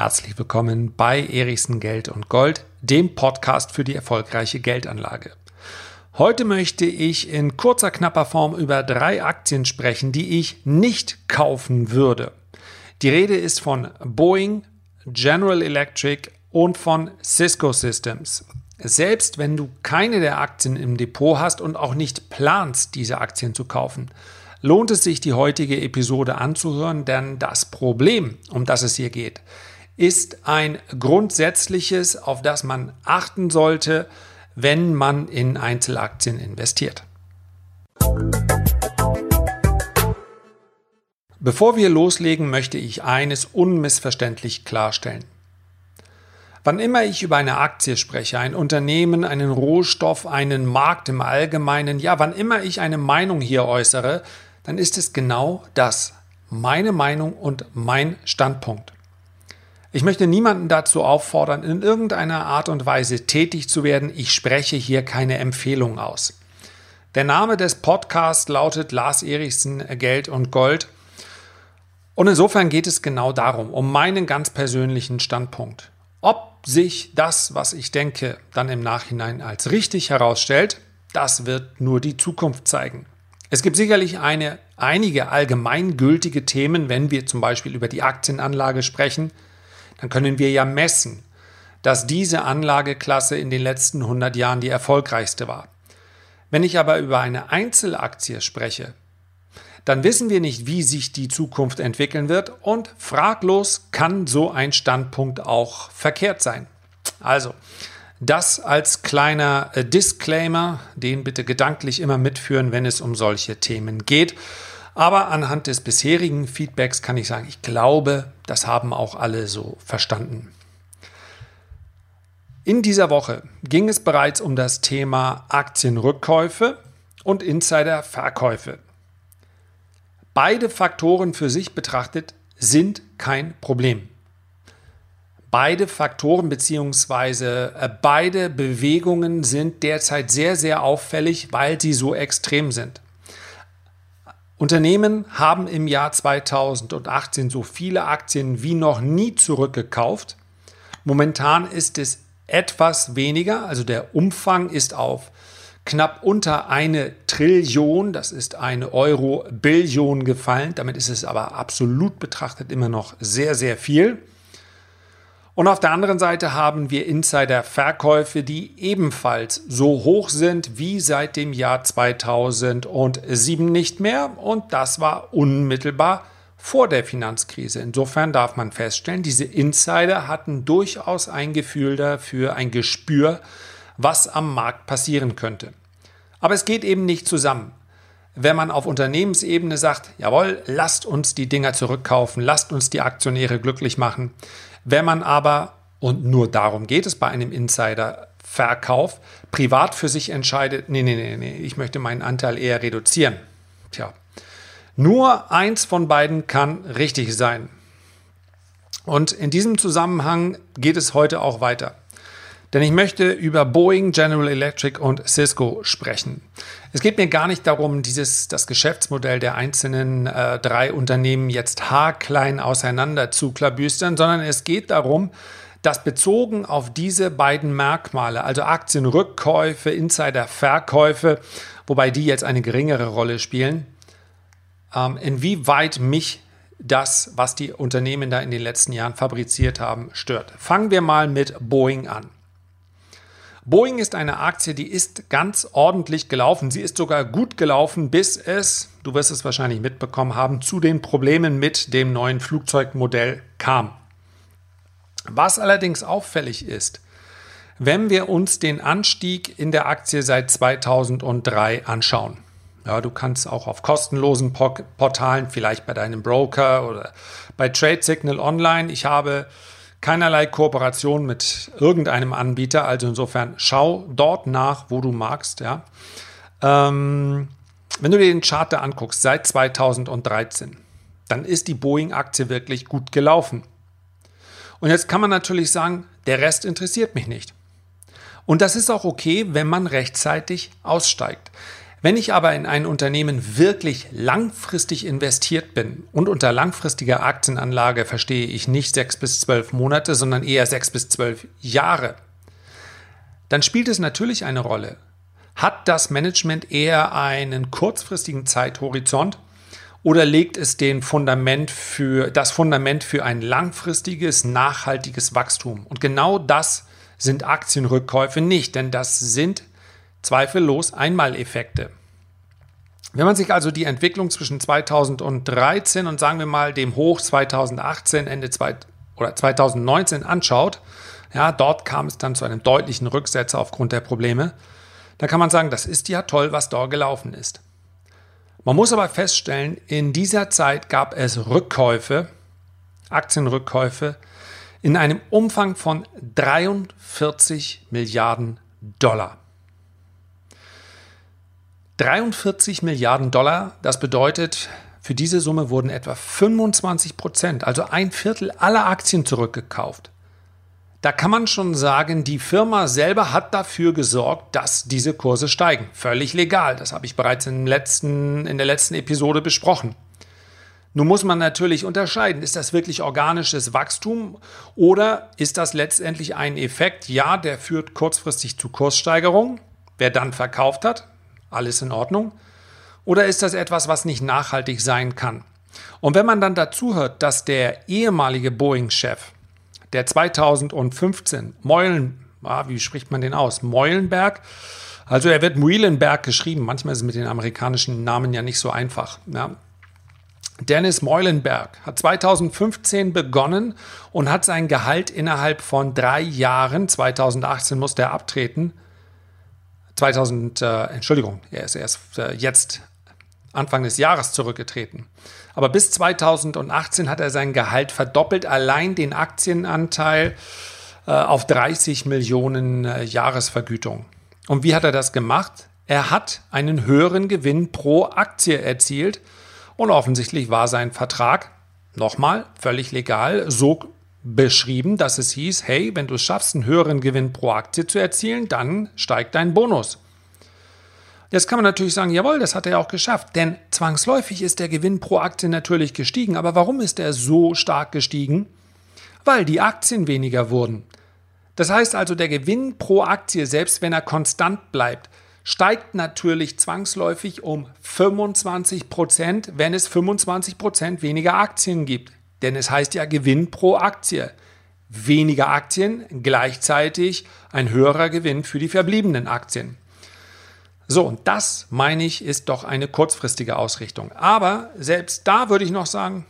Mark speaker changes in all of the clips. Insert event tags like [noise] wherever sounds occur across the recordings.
Speaker 1: Herzlich willkommen bei Erichsen Geld und Gold, dem Podcast für die erfolgreiche Geldanlage. Heute möchte ich in kurzer, knapper Form über drei Aktien sprechen, die ich nicht kaufen würde. Die Rede ist von Boeing, General Electric und von Cisco Systems. Selbst wenn du keine der Aktien im Depot hast und auch nicht planst, diese Aktien zu kaufen, lohnt es sich, die heutige Episode anzuhören, denn das Problem, um das es hier geht, ist ein grundsätzliches, auf das man achten sollte, wenn man in Einzelaktien investiert. Bevor wir loslegen, möchte ich eines unmissverständlich klarstellen. Wann immer ich über eine Aktie spreche, ein Unternehmen, einen Rohstoff, einen Markt im Allgemeinen, ja, wann immer ich eine Meinung hier äußere, dann ist es genau das, meine Meinung und mein Standpunkt. Ich möchte niemanden dazu auffordern, in irgendeiner Art und Weise tätig zu werden. Ich spreche hier keine Empfehlung aus. Der Name des Podcasts lautet Lars Erichsen Geld und Gold. Und insofern geht es genau darum, um meinen ganz persönlichen Standpunkt. Ob sich das, was ich denke, dann im Nachhinein als richtig herausstellt, das wird nur die Zukunft zeigen. Es gibt sicherlich eine, einige allgemeingültige Themen, wenn wir zum Beispiel über die Aktienanlage sprechen, dann können wir ja messen, dass diese Anlageklasse in den letzten 100 Jahren die erfolgreichste war. Wenn ich aber über eine Einzelaktie spreche, dann wissen wir nicht, wie sich die Zukunft entwickeln wird und fraglos kann so ein Standpunkt auch verkehrt sein. Also, das als kleiner äh, Disclaimer, den bitte gedanklich immer mitführen, wenn es um solche Themen geht. Aber anhand des bisherigen Feedbacks kann ich sagen, ich glaube, das haben auch alle so verstanden. In dieser Woche ging es bereits um das Thema Aktienrückkäufe und Insiderverkäufe. Beide Faktoren für sich betrachtet sind kein Problem. Beide Faktoren bzw. Äh, beide Bewegungen sind derzeit sehr, sehr auffällig, weil sie so extrem sind. Unternehmen haben im Jahr 2018 so viele Aktien wie noch nie zurückgekauft. Momentan ist es etwas weniger, also der Umfang ist auf knapp unter eine Trillion, das ist eine Euro-Billion gefallen. Damit ist es aber absolut betrachtet immer noch sehr, sehr viel. Und auf der anderen Seite haben wir Insider-Verkäufe, die ebenfalls so hoch sind wie seit dem Jahr 2007 nicht mehr. Und das war unmittelbar vor der Finanzkrise. Insofern darf man feststellen, diese Insider hatten durchaus ein Gefühl dafür, ein Gespür, was am Markt passieren könnte. Aber es geht eben nicht zusammen. Wenn man auf Unternehmensebene sagt, jawohl, lasst uns die Dinger zurückkaufen, lasst uns die Aktionäre glücklich machen, wenn man aber, und nur darum geht es bei einem Insider-Verkauf, privat für sich entscheidet, nee, nee, nee, nee, ich möchte meinen Anteil eher reduzieren. Tja, nur eins von beiden kann richtig sein. Und in diesem Zusammenhang geht es heute auch weiter. Denn ich möchte über Boeing, General Electric und Cisco sprechen. Es geht mir gar nicht darum, dieses, das Geschäftsmodell der einzelnen äh, drei Unternehmen jetzt haarklein auseinander zu klabüstern, sondern es geht darum, dass bezogen auf diese beiden Merkmale, also Aktienrückkäufe, Insiderverkäufe, wobei die jetzt eine geringere Rolle spielen, ähm, inwieweit mich das, was die Unternehmen da in den letzten Jahren fabriziert haben, stört. Fangen wir mal mit Boeing an. Boeing ist eine Aktie, die ist ganz ordentlich gelaufen. Sie ist sogar gut gelaufen, bis es, du wirst es wahrscheinlich mitbekommen haben, zu den Problemen mit dem neuen Flugzeugmodell kam. Was allerdings auffällig ist, wenn wir uns den Anstieg in der Aktie seit 2003 anschauen. Ja, du kannst auch auf kostenlosen Portalen, vielleicht bei deinem Broker oder bei Trade Signal Online. Ich habe keinerlei Kooperation mit irgendeinem Anbieter. Also insofern schau dort nach, wo du magst. Ja. Ähm, wenn du dir den Chart da anguckst, seit 2013, dann ist die Boeing-Aktie wirklich gut gelaufen. Und jetzt kann man natürlich sagen, der Rest interessiert mich nicht. Und das ist auch okay, wenn man rechtzeitig aussteigt. Wenn ich aber in ein Unternehmen wirklich langfristig investiert bin und unter langfristiger Aktienanlage verstehe ich nicht sechs bis zwölf Monate, sondern eher sechs bis zwölf Jahre, dann spielt es natürlich eine Rolle. Hat das Management eher einen kurzfristigen Zeithorizont oder legt es den Fundament für, das Fundament für ein langfristiges, nachhaltiges Wachstum? Und genau das sind Aktienrückkäufe nicht, denn das sind zweifellos Einmaleffekte. Wenn man sich also die Entwicklung zwischen 2013 und sagen wir mal dem Hoch 2018, Ende zwei, oder 2019 anschaut, ja, dort kam es dann zu einem deutlichen Rücksetzer aufgrund der Probleme, da kann man sagen, das ist ja toll, was dort gelaufen ist. Man muss aber feststellen, in dieser Zeit gab es Rückkäufe, Aktienrückkäufe in einem Umfang von 43 Milliarden Dollar. 43 Milliarden Dollar, das bedeutet, für diese Summe wurden etwa 25 Prozent, also ein Viertel aller Aktien zurückgekauft. Da kann man schon sagen, die Firma selber hat dafür gesorgt, dass diese Kurse steigen. Völlig legal. Das habe ich bereits in, letzten, in der letzten Episode besprochen. Nun muss man natürlich unterscheiden, ist das wirklich organisches Wachstum oder ist das letztendlich ein Effekt, ja, der führt kurzfristig zu Kurssteigerungen, wer dann verkauft hat, alles in Ordnung, oder ist das etwas, was nicht nachhaltig sein kann? Und wenn man dann dazu hört, dass der ehemalige Boeing-Chef, der 2015 Meulen, ah, wie spricht man den aus? Meulenberg, also er wird Muilenberg geschrieben, manchmal ist es mit den amerikanischen Namen ja nicht so einfach. Ja. Dennis Meulenberg hat 2015 begonnen und hat sein Gehalt innerhalb von drei Jahren, 2018 musste er abtreten, 2000, äh, Entschuldigung, er ist erst äh, jetzt Anfang des Jahres zurückgetreten. Aber bis 2018 hat er sein Gehalt verdoppelt, allein den Aktienanteil äh, auf 30 Millionen äh, Jahresvergütung. Und wie hat er das gemacht? Er hat einen höheren Gewinn pro Aktie erzielt und offensichtlich war sein Vertrag, nochmal, völlig legal, so beschrieben, dass es hieß, hey, wenn du es schaffst, einen höheren Gewinn pro Aktie zu erzielen, dann steigt dein Bonus. Jetzt kann man natürlich sagen, jawohl, das hat er auch geschafft, denn zwangsläufig ist der Gewinn pro Aktie natürlich gestiegen. Aber warum ist er so stark gestiegen? Weil die Aktien weniger wurden. Das heißt also, der Gewinn pro Aktie, selbst wenn er konstant bleibt, steigt natürlich zwangsläufig um 25 Prozent, wenn es 25 Prozent weniger Aktien gibt. Denn es heißt ja Gewinn pro Aktie. Weniger Aktien, gleichzeitig ein höherer Gewinn für die verbliebenen Aktien. So, und das, meine ich, ist doch eine kurzfristige Ausrichtung. Aber selbst da würde ich noch sagen,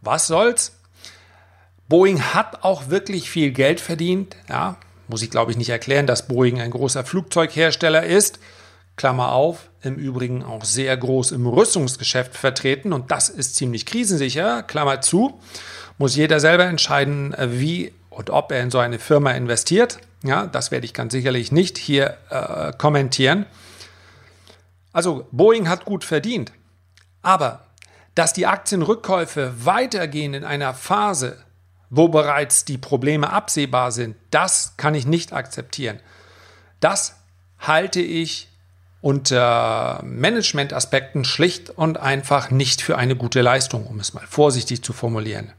Speaker 1: was soll's? Boeing hat auch wirklich viel Geld verdient. Ja, muss ich glaube ich nicht erklären, dass Boeing ein großer Flugzeughersteller ist. Klammer auf, im Übrigen auch sehr groß im Rüstungsgeschäft vertreten und das ist ziemlich krisensicher, Klammer zu. Muss jeder selber entscheiden, wie und ob er in so eine Firma investiert. Ja, das werde ich ganz sicherlich nicht hier äh, kommentieren. Also Boeing hat gut verdient, aber dass die Aktienrückkäufe weitergehen in einer Phase, wo bereits die Probleme absehbar sind, das kann ich nicht akzeptieren. Das halte ich unter Managementaspekten schlicht und einfach nicht für eine gute Leistung, um es mal vorsichtig zu formulieren.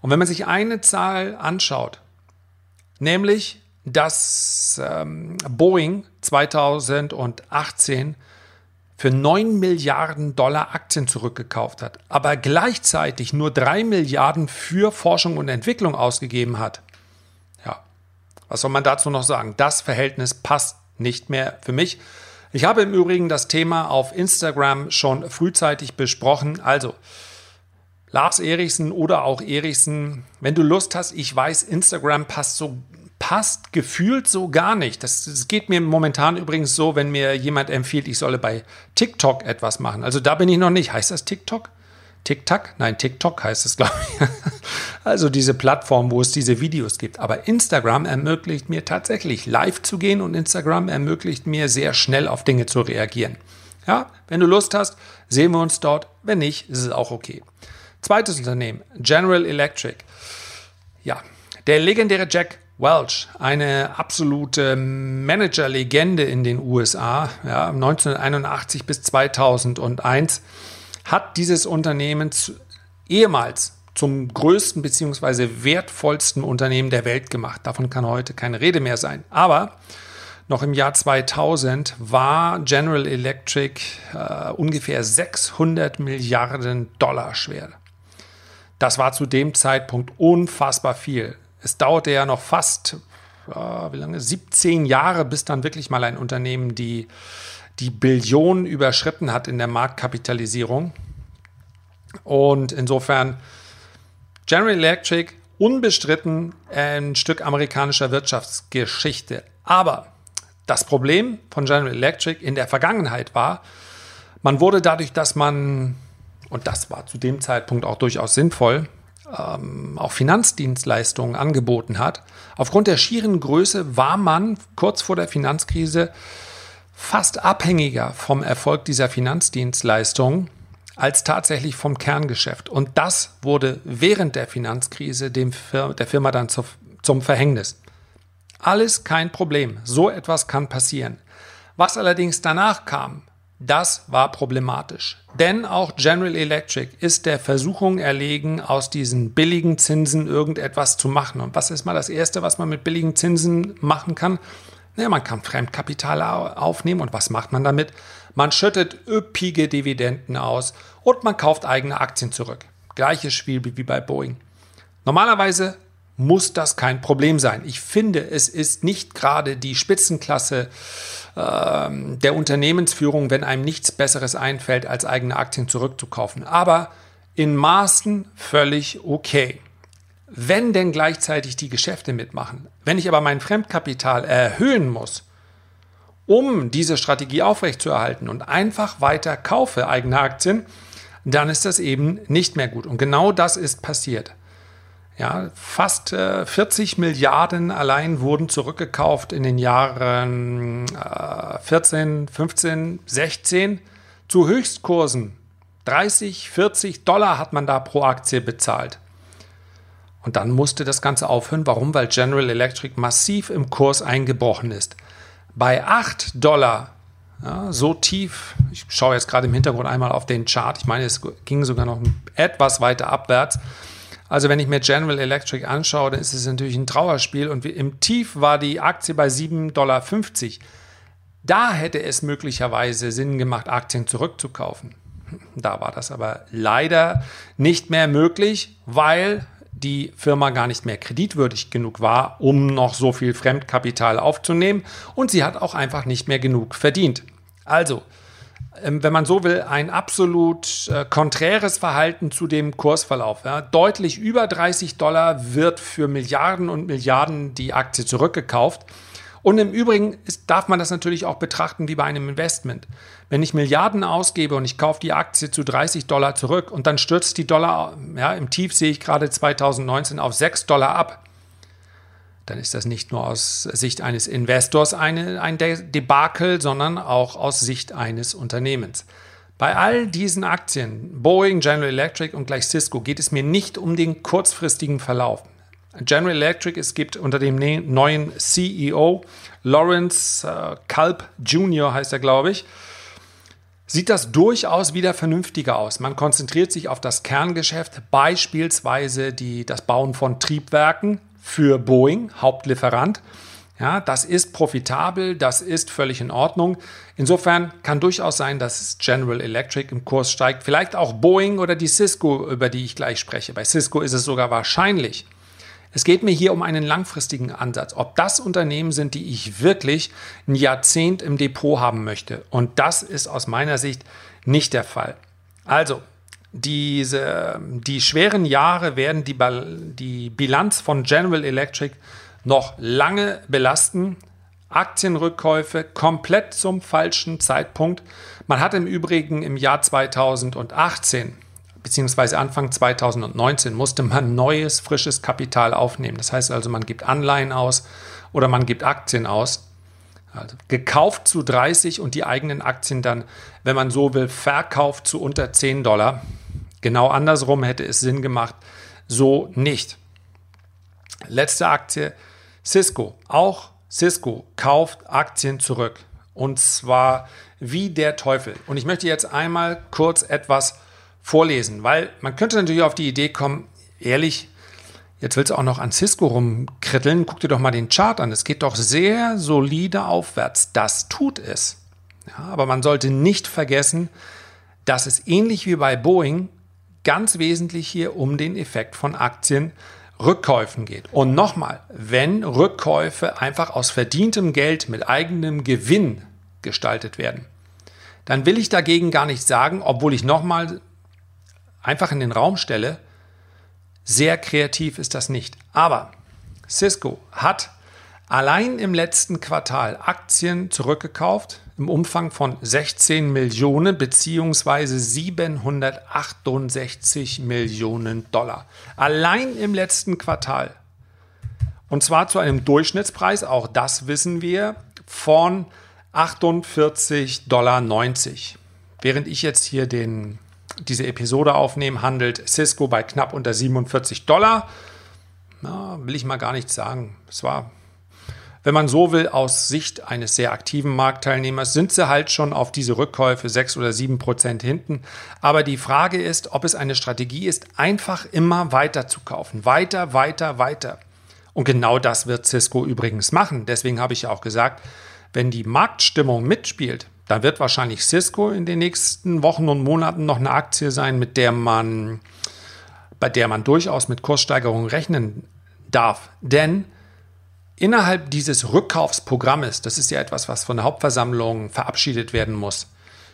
Speaker 1: Und wenn man sich eine Zahl anschaut, nämlich dass ähm, Boeing 2018 für 9 Milliarden Dollar Aktien zurückgekauft hat, aber gleichzeitig nur 3 Milliarden für Forschung und Entwicklung ausgegeben hat. Ja, was soll man dazu noch sagen? Das Verhältnis passt nicht mehr für mich. Ich habe im Übrigen das Thema auf Instagram schon frühzeitig besprochen. Also, Lars Erichsen oder auch Erichsen, wenn du Lust hast, ich weiß, Instagram passt so passt gefühlt so gar nicht. Das, das, geht mir momentan übrigens so, wenn mir jemand empfiehlt, ich solle bei TikTok etwas machen. Also da bin ich noch nicht. Heißt das TikTok? TikTok? Nein, TikTok heißt es, glaube ich. [laughs] Also diese Plattform, wo es diese Videos gibt. Aber Instagram ermöglicht mir tatsächlich live zu gehen und Instagram ermöglicht mir sehr schnell auf Dinge zu reagieren. Ja, wenn du Lust hast, sehen wir uns dort. Wenn nicht, ist es auch okay. Zweites Unternehmen, General Electric. Ja, der legendäre Jack Welch, eine absolute Managerlegende in den USA, ja, 1981 bis 2001, hat dieses Unternehmen zu, ehemals zum größten bzw. wertvollsten Unternehmen der Welt gemacht. Davon kann heute keine Rede mehr sein. Aber noch im Jahr 2000 war General Electric äh, ungefähr 600 Milliarden Dollar schwer. Das war zu dem Zeitpunkt unfassbar viel. Es dauerte ja noch fast, äh, wie lange, 17 Jahre, bis dann wirklich mal ein Unternehmen die, die Billionen überschritten hat in der Marktkapitalisierung. Und insofern General Electric unbestritten ein Stück amerikanischer Wirtschaftsgeschichte. Aber das Problem von General Electric in der Vergangenheit war, man wurde dadurch, dass man, und das war zu dem Zeitpunkt auch durchaus sinnvoll, ähm, auch Finanzdienstleistungen angeboten hat. Aufgrund der schieren Größe war man kurz vor der Finanzkrise fast abhängiger vom Erfolg dieser Finanzdienstleistungen als tatsächlich vom Kerngeschäft. Und das wurde während der Finanzkrise dem Fir der Firma dann zu, zum Verhängnis. Alles kein Problem. So etwas kann passieren. Was allerdings danach kam, das war problematisch. Denn auch General Electric ist der Versuchung erlegen, aus diesen billigen Zinsen irgendetwas zu machen. Und was ist mal das Erste, was man mit billigen Zinsen machen kann? Naja, man kann Fremdkapital aufnehmen. Und was macht man damit? Man schüttet üppige Dividenden aus und man kauft eigene Aktien zurück. Gleiches Spiel wie bei Boeing. Normalerweise muss das kein Problem sein. Ich finde, es ist nicht gerade die Spitzenklasse ähm, der Unternehmensführung, wenn einem nichts Besseres einfällt, als eigene Aktien zurückzukaufen. Aber in Maßen völlig okay. Wenn denn gleichzeitig die Geschäfte mitmachen. Wenn ich aber mein Fremdkapital erhöhen muss, um diese Strategie aufrechtzuerhalten und einfach weiter kaufe eigene Aktien, dann ist das eben nicht mehr gut. Und genau das ist passiert. Ja, fast äh, 40 Milliarden allein wurden zurückgekauft in den Jahren äh, 14, 15, 16 zu Höchstkursen. 30, 40 Dollar hat man da pro Aktie bezahlt. Und dann musste das Ganze aufhören. Warum? Weil General Electric massiv im Kurs eingebrochen ist. Bei 8 Dollar, ja, so tief, ich schaue jetzt gerade im Hintergrund einmal auf den Chart, ich meine, es ging sogar noch etwas weiter abwärts. Also wenn ich mir General Electric anschaue, dann ist es natürlich ein Trauerspiel und im Tief war die Aktie bei 7,50 Dollar. Da hätte es möglicherweise Sinn gemacht, Aktien zurückzukaufen. Da war das aber leider nicht mehr möglich, weil die Firma gar nicht mehr kreditwürdig genug war, um noch so viel Fremdkapital aufzunehmen und sie hat auch einfach nicht mehr genug verdient. Also, ähm, wenn man so will, ein absolut äh, konträres Verhalten zu dem Kursverlauf. Deutlich über 30 Dollar wird für Milliarden und Milliarden die Aktie zurückgekauft. Und im Übrigen ist, darf man das natürlich auch betrachten wie bei einem Investment. Wenn ich Milliarden ausgebe und ich kaufe die Aktie zu 30 Dollar zurück und dann stürzt die Dollar, ja, im Tief sehe ich gerade 2019 auf 6 Dollar ab, dann ist das nicht nur aus Sicht eines Investors eine, ein Debakel, sondern auch aus Sicht eines Unternehmens. Bei all diesen Aktien, Boeing, General Electric und gleich Cisco, geht es mir nicht um den kurzfristigen Verlauf. General Electric, es gibt unter dem ne-, neuen CEO, Lawrence äh, Culp Jr. heißt er, glaube ich, sieht das durchaus wieder vernünftiger aus. Man konzentriert sich auf das Kerngeschäft, beispielsweise die, das Bauen von Triebwerken, für Boeing, Hauptlieferant. Ja, das ist profitabel, das ist völlig in Ordnung. Insofern kann durchaus sein, dass General Electric im Kurs steigt. Vielleicht auch Boeing oder die Cisco, über die ich gleich spreche. Bei Cisco ist es sogar wahrscheinlich. Es geht mir hier um einen langfristigen Ansatz. Ob das Unternehmen sind, die ich wirklich ein Jahrzehnt im Depot haben möchte. Und das ist aus meiner Sicht nicht der Fall. Also, diese, die schweren Jahre werden die, die Bilanz von General Electric noch lange belasten. Aktienrückkäufe komplett zum falschen Zeitpunkt. Man hat im Übrigen im Jahr 2018 beziehungsweise Anfang 2019 musste man neues, frisches Kapital aufnehmen. Das heißt also, man gibt Anleihen aus oder man gibt Aktien aus. Also gekauft zu 30 und die eigenen Aktien dann, wenn man so will, verkauft zu unter 10 Dollar. Genau andersrum hätte es Sinn gemacht, so nicht. Letzte Aktie, Cisco, auch Cisco kauft Aktien zurück. Und zwar wie der Teufel. Und ich möchte jetzt einmal kurz etwas vorlesen, weil man könnte natürlich auf die Idee kommen, ehrlich, jetzt willst du auch noch an Cisco rumkritteln, guck dir doch mal den Chart an. Es geht doch sehr solide aufwärts. Das tut es. Ja, aber man sollte nicht vergessen, dass es ähnlich wie bei Boeing ganz wesentlich hier um den Effekt von Aktienrückkäufen geht. Und nochmal, wenn Rückkäufe einfach aus verdientem Geld mit eigenem Gewinn gestaltet werden, dann will ich dagegen gar nicht sagen, obwohl ich nochmal einfach in den Raum stelle, sehr kreativ ist das nicht. Aber Cisco hat allein im letzten Quartal Aktien zurückgekauft im Umfang von 16 Millionen bzw. 768 Millionen Dollar. Allein im letzten Quartal. Und zwar zu einem Durchschnittspreis, auch das wissen wir, von 48,90 Dollar. Während ich jetzt hier den, diese Episode aufnehme, handelt Cisco bei knapp unter 47 Dollar. Na, will ich mal gar nichts sagen. Es war wenn man so will, aus Sicht eines sehr aktiven Marktteilnehmers sind sie halt schon auf diese Rückkäufe sechs oder sieben Prozent hinten. Aber die Frage ist, ob es eine Strategie ist, einfach immer weiter zu kaufen. Weiter, weiter, weiter. Und genau das wird Cisco übrigens machen. Deswegen habe ich ja auch gesagt, wenn die Marktstimmung mitspielt, dann wird wahrscheinlich Cisco in den nächsten Wochen und Monaten noch eine Aktie sein, mit der man, bei der man durchaus mit Kurssteigerungen rechnen darf. Denn Innerhalb dieses Rückkaufsprogrammes, das ist ja etwas, was von der Hauptversammlung verabschiedet werden muss,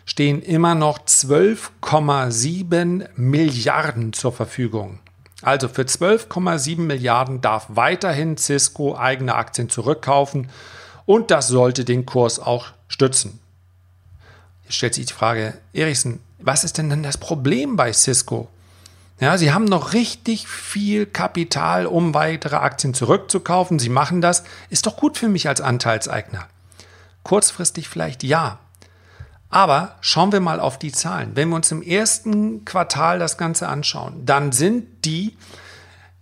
Speaker 1: stehen immer noch 12,7 Milliarden zur Verfügung. Also für 12,7 Milliarden darf weiterhin Cisco eigene Aktien zurückkaufen und das sollte den Kurs auch stützen. Stellt sich die Frage, Erichsen, was ist denn dann das Problem bei Cisco? Ja, sie haben noch richtig viel Kapital, um weitere Aktien zurückzukaufen. Sie machen das. Ist doch gut für mich als Anteilseigner. Kurzfristig vielleicht ja. Aber schauen wir mal auf die Zahlen. Wenn wir uns im ersten Quartal das Ganze anschauen, dann sind die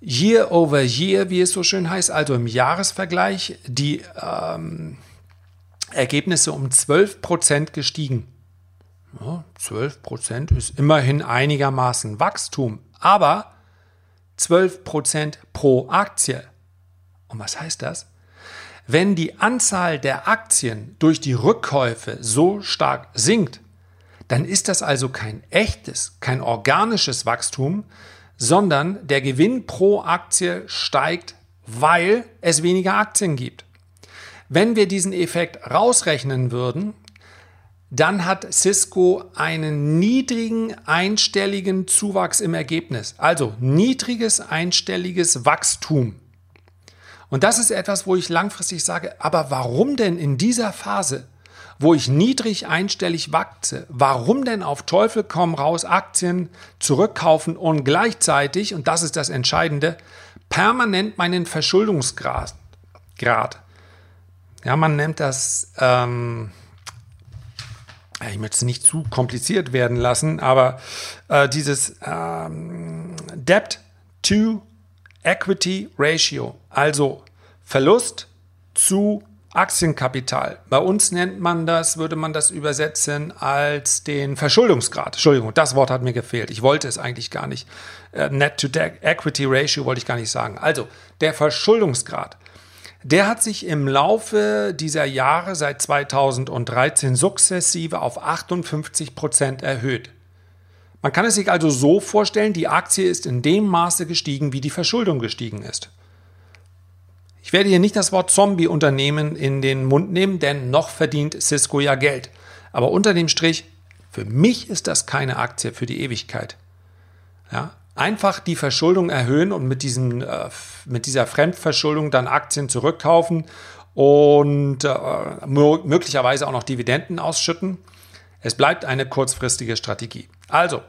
Speaker 1: Year over Year, wie es so schön heißt, also im Jahresvergleich, die ähm, Ergebnisse um 12 Prozent gestiegen. Ja, 12 Prozent ist immerhin einigermaßen Wachstum aber 12% pro Aktie. Und was heißt das? Wenn die Anzahl der Aktien durch die Rückkäufe so stark sinkt, dann ist das also kein echtes, kein organisches Wachstum, sondern der Gewinn pro Aktie steigt, weil es weniger Aktien gibt. Wenn wir diesen Effekt rausrechnen würden, dann hat Cisco einen niedrigen einstelligen Zuwachs im Ergebnis. Also niedriges einstelliges Wachstum. Und das ist etwas, wo ich langfristig sage, aber warum denn in dieser Phase, wo ich niedrig einstellig wachse, warum denn auf Teufel komm raus Aktien zurückkaufen und gleichzeitig, und das ist das Entscheidende, permanent meinen Verschuldungsgrad. Grad. Ja, man nennt das ähm, ich möchte es nicht zu kompliziert werden lassen, aber äh, dieses ähm, Debt to Equity Ratio, also Verlust zu Aktienkapital. Bei uns nennt man das, würde man das übersetzen als den Verschuldungsgrad. Entschuldigung, das Wort hat mir gefehlt. Ich wollte es eigentlich gar nicht. Äh, Net to Equity Ratio wollte ich gar nicht sagen. Also der Verschuldungsgrad der hat sich im Laufe dieser Jahre seit 2013 sukzessive auf 58 Prozent erhöht. Man kann es sich also so vorstellen, die Aktie ist in dem Maße gestiegen, wie die Verschuldung gestiegen ist. Ich werde hier nicht das Wort Zombie-Unternehmen in den Mund nehmen, denn noch verdient Cisco ja Geld. Aber unter dem Strich, für mich ist das keine Aktie für die Ewigkeit. Ja, einfach die Verschuldung erhöhen und mit, diesen, äh, mit dieser Fremdverschuldung dann Aktien zurückkaufen und äh, möglicherweise auch noch Dividenden ausschütten. Es bleibt eine kurzfristige Strategie. Also,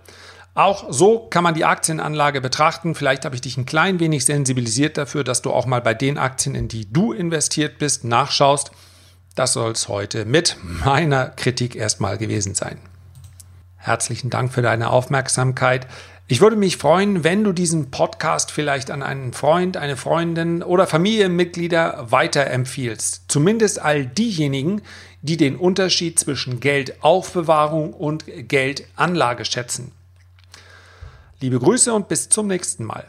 Speaker 1: auch so kann man die Aktienanlage betrachten. Vielleicht habe ich dich ein klein wenig sensibilisiert dafür, dass du auch mal bei den Aktien, in die du investiert bist, nachschaust. Das soll es heute mit meiner Kritik erstmal gewesen sein. Herzlichen Dank für deine Aufmerksamkeit. Ich würde mich freuen, wenn du diesen Podcast vielleicht an einen Freund, eine Freundin oder Familienmitglieder weiterempfiehlst. Zumindest all diejenigen, die den Unterschied zwischen Geldaufbewahrung und Geldanlage schätzen. Liebe Grüße und bis zum nächsten Mal.